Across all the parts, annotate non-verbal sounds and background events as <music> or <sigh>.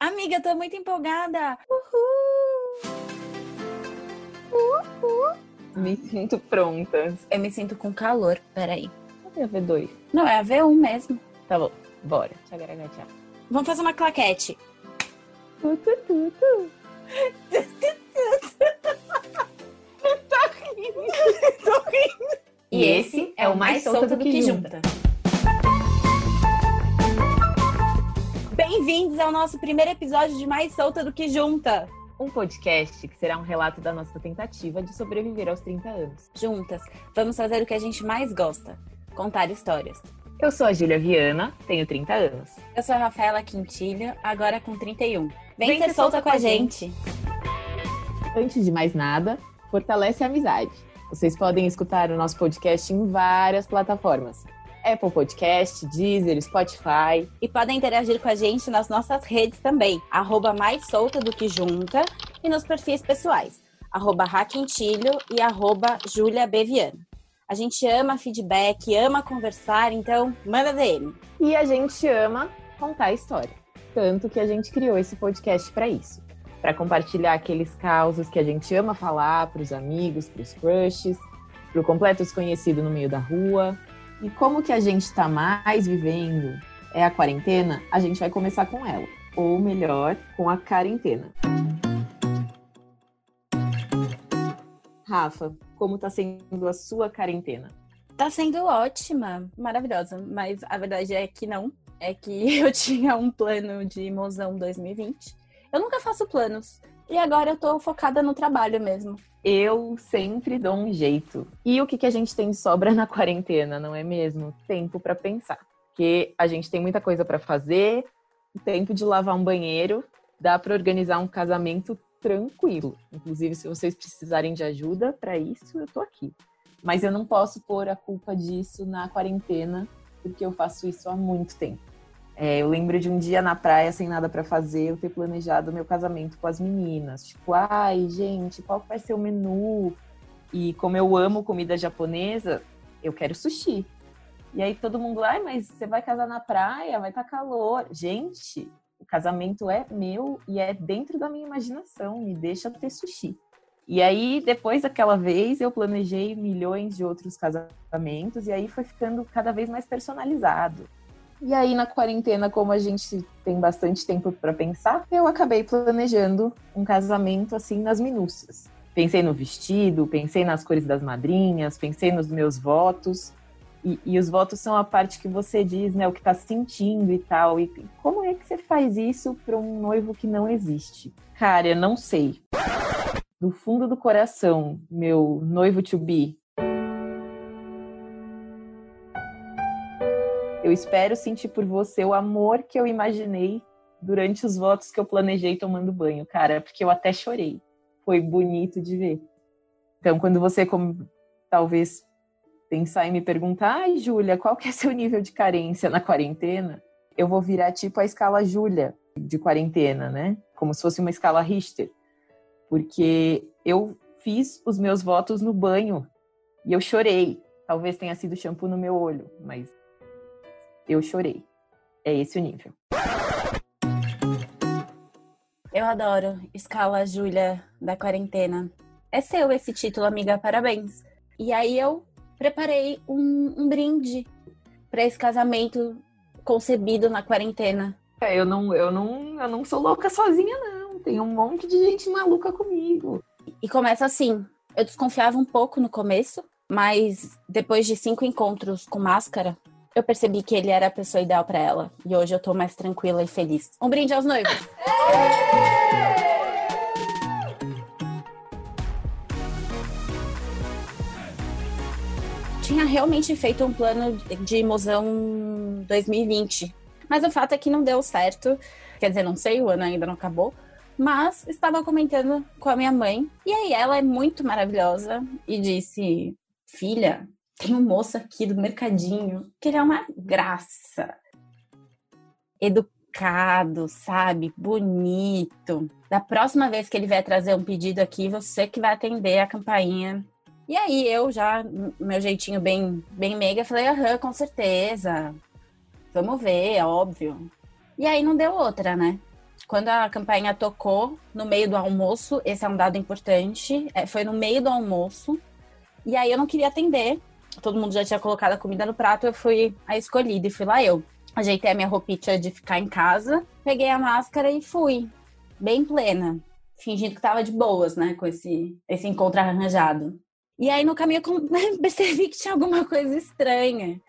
Amiga, tô muito empolgada! Uhul! Uhul! Me sinto pronta. Eu me sinto com calor. Peraí. Cadê a V2? Não, é a V1 mesmo. Tá bom, bora. Tchagaragatia. Vamos fazer uma claquete. Tu, tu, tu, tu. <laughs> tá rindo. Tô rindo. E esse é o Mais Solta do Que Junta. Bem-vindos ao nosso primeiro episódio de Mais Solta do Que Junta. Um podcast que será um relato da nossa tentativa de sobreviver aos 30 anos. Juntas, vamos fazer o que a gente mais gosta: contar histórias. Eu sou a Júlia Viana, tenho 30 anos. Eu sou a Rafaela Quintilho, agora com 31. Vem, Vem ser solta, solta com a gente. gente. Antes de mais nada, fortalece a amizade. Vocês podem escutar o nosso podcast em várias plataformas. Apple Podcast, Deezer, Spotify. E podem interagir com a gente nas nossas redes também. Arroba mais solta do que junta e nos perfis pessoais. Arroba Raquentilho e arroba Julia Beviano. A gente ama feedback, ama conversar, então manda DM. E a gente ama contar história. Tanto que a gente criou esse podcast para isso. Para compartilhar aqueles causos que a gente ama falar para os amigos, para os crushes, para o completo desconhecido no meio da rua, e como que a gente está mais vivendo é a quarentena, a gente vai começar com ela. Ou melhor, com a quarentena. Rafa, como está sendo a sua quarentena? Tá sendo ótima, maravilhosa, mas a verdade é que não. É que <laughs> eu tinha um plano de mozão 2020. Eu nunca faço planos. E agora eu tô focada no trabalho mesmo eu sempre dou um jeito. E o que, que a gente tem de sobra <laughs> na quarentena, não é mesmo? Tempo para pensar. Porque a gente tem muita coisa para fazer, tempo de lavar um banheiro, dá para organizar um casamento tranquilo. Inclusive, se vocês precisarem de ajuda para isso, eu tô aqui. Mas eu não posso pôr a culpa disso na quarentena, porque eu faço isso há muito tempo. É, eu lembro de um dia na praia, sem nada para fazer, eu ter planejado meu casamento com as meninas. Tipo, ai, gente, qual vai ser o menu? E como eu amo comida japonesa, eu quero sushi. E aí todo mundo, ai, mas você vai casar na praia, vai estar tá calor. Gente, o casamento é meu e é dentro da minha imaginação, me deixa ter sushi. E aí, depois daquela vez, eu planejei milhões de outros casamentos e aí foi ficando cada vez mais personalizado. E aí, na quarentena, como a gente tem bastante tempo para pensar, eu acabei planejando um casamento assim nas minúcias. Pensei no vestido, pensei nas cores das madrinhas, pensei nos meus votos. E, e os votos são a parte que você diz, né, o que está sentindo e tal. E como é que você faz isso para um noivo que não existe? Cara, eu não sei. Do fundo do coração, meu noivo to be, Eu espero sentir por você o amor que eu imaginei durante os votos que eu planejei tomando banho, cara, porque eu até chorei. Foi bonito de ver. Então, quando você como, talvez pensar e me perguntar, ai, Júlia, qual que é seu nível de carência na quarentena? Eu vou virar tipo a escala Júlia de quarentena, né? Como se fosse uma escala Richter. Porque eu fiz os meus votos no banho e eu chorei. Talvez tenha sido shampoo no meu olho, mas eu chorei. É esse o nível. Eu adoro Escala Júlia da quarentena. É seu esse título, amiga, parabéns. E aí eu preparei um, um brinde para esse casamento concebido na quarentena. É, eu não, eu não, eu não sou louca sozinha não. Tem um monte de gente maluca comigo. E começa assim. Eu desconfiava um pouco no começo, mas depois de cinco encontros com máscara, eu percebi que ele era a pessoa ideal para ela. E hoje eu tô mais tranquila e feliz. Um brinde aos noivos! Tinha realmente feito um plano de mozão 2020. Mas o fato é que não deu certo. Quer dizer, não sei, o ano ainda não acabou. Mas estava comentando com a minha mãe. E aí ela é muito maravilhosa e disse: Filha, tem um moço aqui do mercadinho que ele é uma graça. Educado, sabe? Bonito. Da próxima vez que ele vier trazer um pedido aqui, você que vai atender a campainha. E aí eu já, meu jeitinho bem, bem meiga, falei, aham, com certeza. Vamos ver, é óbvio. E aí não deu outra, né? quando a campainha tocou no meio do almoço, esse é um dado importante, é, foi no meio do almoço, e aí eu não queria atender, todo mundo já tinha colocado a comida no prato, eu fui a escolhida e fui lá eu. Ajeitei a minha roupinha de ficar em casa, peguei a máscara e fui, bem plena, fingindo que tava de boas, né, com esse, esse encontro arranjado. E aí no caminho eu <laughs> percebi que tinha alguma coisa estranha.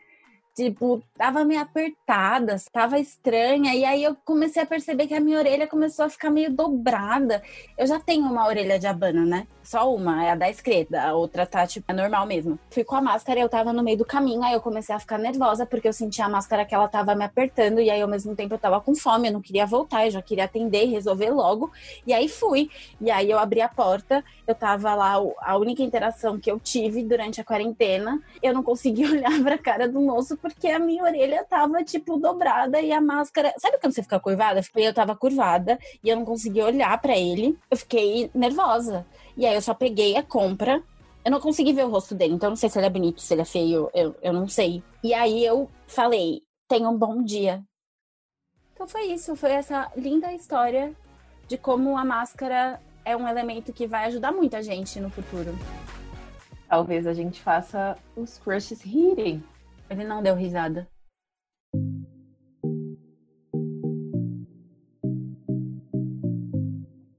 Tipo, tava meio apertada, tava estranha. E aí eu comecei a perceber que a minha orelha começou a ficar meio dobrada. Eu já tenho uma orelha de abana, né? Só uma, é a da esquerda. A outra tá, tipo, é normal mesmo. Fui com a máscara e eu tava no meio do caminho. Aí eu comecei a ficar nervosa porque eu sentia a máscara que ela tava me apertando. E aí ao mesmo tempo eu tava com fome. Eu não queria voltar, eu já queria atender e resolver logo. E aí fui. E aí eu abri a porta. Eu tava lá, a única interação que eu tive durante a quarentena. Eu não consegui <laughs> olhar pra cara do moço porque a minha orelha tava, tipo, dobrada e a máscara. Sabe quando você fica curvada? Eu tava curvada e eu não conseguia olhar para ele. Eu fiquei nervosa. E aí eu só peguei a compra. Eu não consegui ver o rosto dele, então eu não sei se ele é bonito, se ele é feio, eu, eu não sei. E aí eu falei: tenha um bom dia. Então foi isso, foi essa linda história de como a máscara é um elemento que vai ajudar muita gente no futuro. Talvez a gente faça os crushes rirem. Ele não deu risada.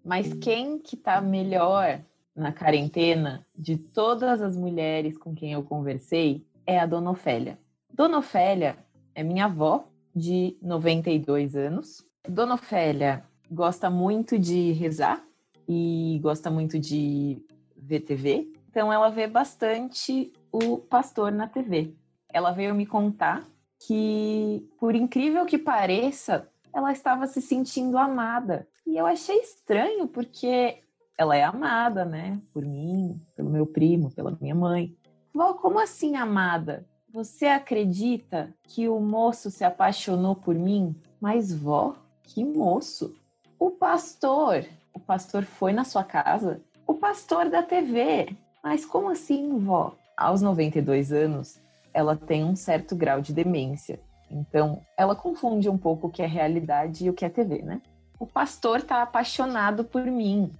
Mas quem que tá melhor na quarentena de todas as mulheres com quem eu conversei é a Dona Ofélia. Dona Ofélia é minha avó de 92 anos. Dona Ofélia gosta muito de rezar e gosta muito de ver TV. Então ela vê bastante o pastor na TV ela veio me contar que, por incrível que pareça, ela estava se sentindo amada. E eu achei estranho, porque ela é amada, né? Por mim, pelo meu primo, pela minha mãe. Vó, como assim amada? Você acredita que o moço se apaixonou por mim? Mas, vó, que moço? O pastor. O pastor foi na sua casa? O pastor da TV. Mas como assim, vó? Aos 92 anos, ela tem um certo grau de demência. Então, ela confunde um pouco o que é realidade e o que é TV, né? O pastor tá apaixonado por mim.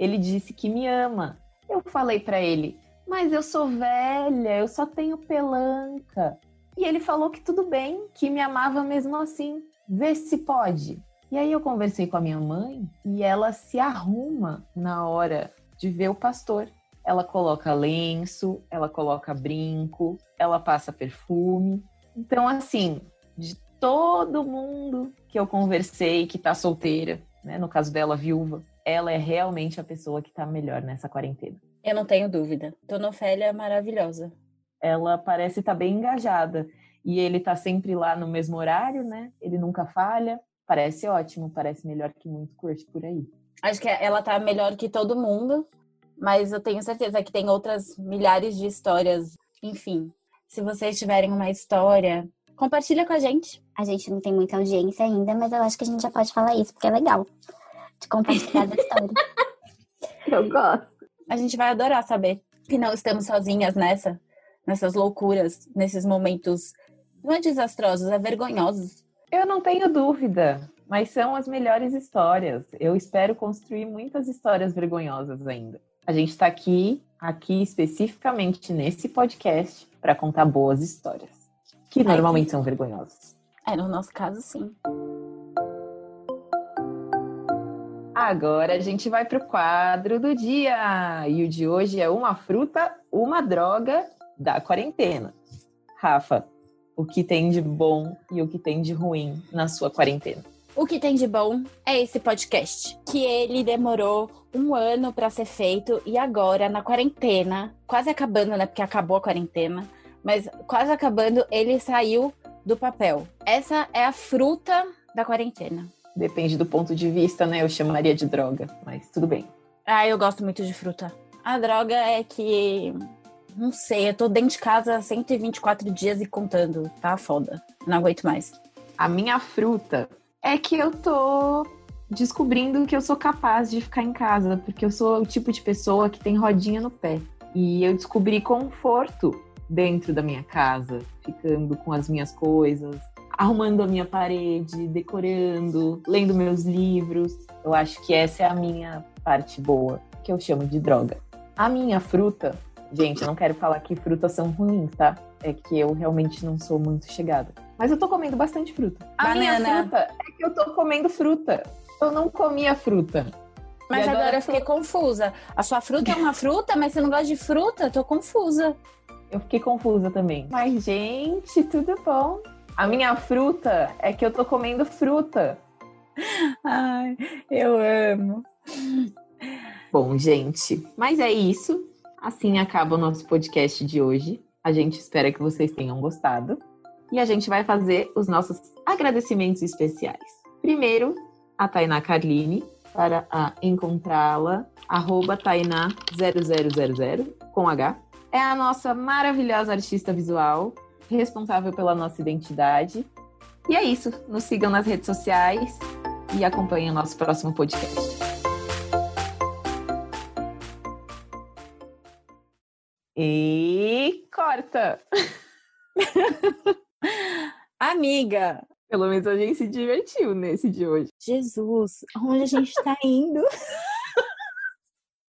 Ele disse que me ama. Eu falei para ele: "Mas eu sou velha, eu só tenho pelanca". E ele falou que tudo bem, que me amava mesmo assim. Vê se pode. E aí eu conversei com a minha mãe e ela se arruma na hora de ver o pastor. Ela coloca lenço, ela coloca brinco, ela passa perfume. Então, assim, de todo mundo que eu conversei que tá solteira, né, no caso dela, viúva, ela é realmente a pessoa que tá melhor nessa quarentena. Eu não tenho dúvida. Dona Ofélia é maravilhosa. Ela parece estar tá bem engajada. E ele tá sempre lá no mesmo horário, né? Ele nunca falha. Parece ótimo, parece melhor que muito curte por aí. Acho que ela tá melhor que todo mundo mas eu tenho certeza que tem outras milhares de histórias. Enfim, se vocês tiverem uma história, compartilha com a gente. A gente não tem muita audiência ainda, mas eu acho que a gente já pode falar isso, porque é legal de compartilhar a história. <laughs> Eu gosto. A gente vai adorar saber que não estamos sozinhas nessa, nessas loucuras, nesses momentos não é desastrosos, é vergonhosos. Eu não tenho dúvida, mas são as melhores histórias. Eu espero construir muitas histórias vergonhosas ainda. A gente está aqui, aqui especificamente nesse podcast, para contar boas histórias, que normalmente são vergonhosas. É, no nosso caso, sim. Agora a gente vai para o quadro do dia. E o de hoje é uma fruta, uma droga da quarentena. Rafa, o que tem de bom e o que tem de ruim na sua quarentena? O que tem de bom é esse podcast, que ele demorou um ano para ser feito e agora na quarentena, quase acabando, né? Porque acabou a quarentena, mas quase acabando, ele saiu do papel. Essa é a fruta da quarentena. Depende do ponto de vista, né? Eu chamaria de droga, mas tudo bem. Ah, eu gosto muito de fruta. A droga é que não sei, eu tô dentro de casa 124 dias e contando. Tá foda. Não aguento mais. A minha fruta é que eu tô descobrindo que eu sou capaz de ficar em casa, porque eu sou o tipo de pessoa que tem rodinha no pé. E eu descobri conforto dentro da minha casa, ficando com as minhas coisas. Arrumando a minha parede, decorando, lendo meus livros. Eu acho que essa é a minha parte boa, que eu chamo de droga. A minha fruta, gente, eu não quero falar que frutas são ruins, tá? É que eu realmente não sou muito chegada. Mas eu tô comendo bastante fruta. A Banana. minha fruta é que eu tô comendo fruta. Eu não comia fruta. Mas agora, agora eu fiquei confusa. A sua fruta é uma fruta, mas você não gosta de fruta? Tô confusa. Eu fiquei confusa também. Mas, gente, tudo bom. A minha fruta é que eu tô comendo fruta. Ai, eu amo. Bom, gente, mas é isso. Assim acaba o nosso podcast de hoje. A gente espera que vocês tenham gostado. E a gente vai fazer os nossos agradecimentos especiais. Primeiro, a Tainá Carline, para encontrá-la, arroba Tainá0000, com H. É a nossa maravilhosa artista visual, responsável pela nossa identidade. E é isso. Nos sigam nas redes sociais e acompanhem o nosso próximo podcast. E corta! <laughs> Amiga, Pelo menos a gente se divertiu nesse de hoje. Jesus, onde a gente tá indo? <laughs>